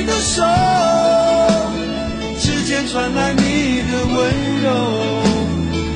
你的手，指尖传来你的温柔。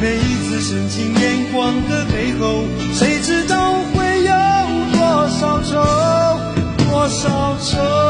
每一次深情眼光的背后，谁知道会有多少愁，多少愁。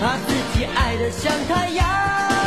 把自己爱得像太阳。